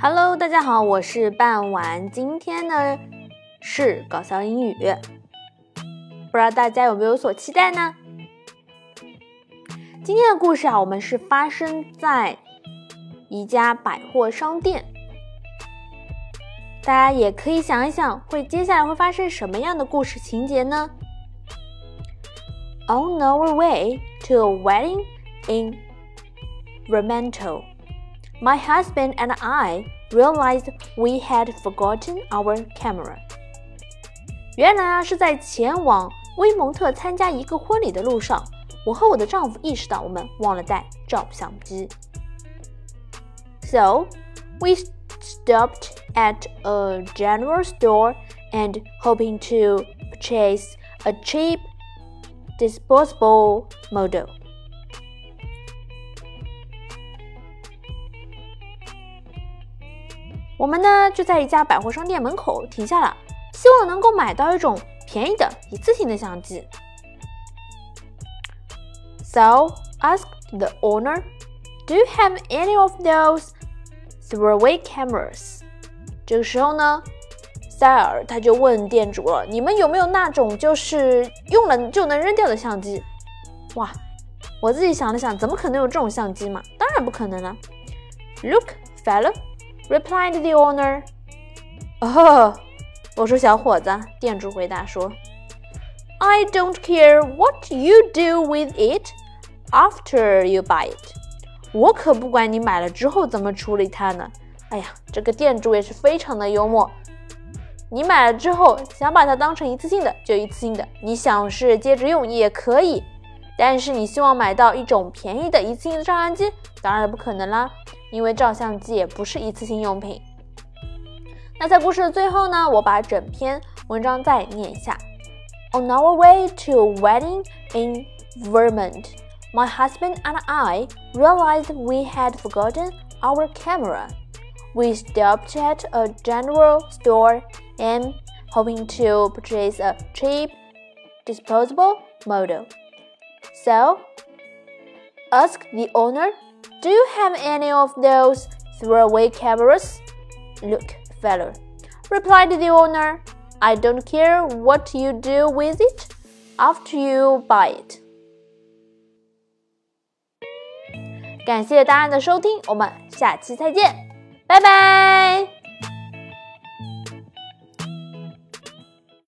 Hello，大家好，我是半晚。今天呢是搞笑英语，不知道大家有没有所期待呢？今天的故事啊，我们是发生在一家百货商店。大家也可以想一想，会接下来会发生什么样的故事情节呢？On our way to a wedding in Vermont. My husband and I realized we had forgotten our camera. 原来啊，是在前往威蒙特参加一个婚礼的路上，我和我的丈夫意识到我们忘了带照相机。So we stopped at a general store and hoping to purchase a cheap disposable model. 我们呢就在一家百货商店门口停下了，希望能够买到一种便宜的一次性的相机。So asked the owner, "Do you have any of those throwaway cameras?" 这个时候呢，塞尔他就问店主了：“你们有没有那种就是用了就能扔掉的相机？”哇，我自己想了想，怎么可能有这种相机嘛？当然不可能了。Look, fellow. Replied the owner. 哦，我说小伙子，店主回答说，I don't care what you do with it after you buy it。我可不管你买了之后怎么处理它呢。哎呀，这个店主也是非常的幽默。你买了之后想把它当成一次性的，就一次性的；你想是接着用也可以。但是你希望买到一种便宜的一次性的照相机，当然不可能啦。因为照相机也不是一次性用品。那在故事的最后呢，我把整篇文章再念一下。On our way to a wedding in Vermont, my husband and I realized we had forgotten our camera. We stopped at a general store and hoping to purchase a cheap disposable model. So, asked the owner do you have any of those throwaway cameras? Look, fellow, replied the owner. I don't care what you do with it after you buy it. 感谢大家的收听，我们下期再见，拜拜。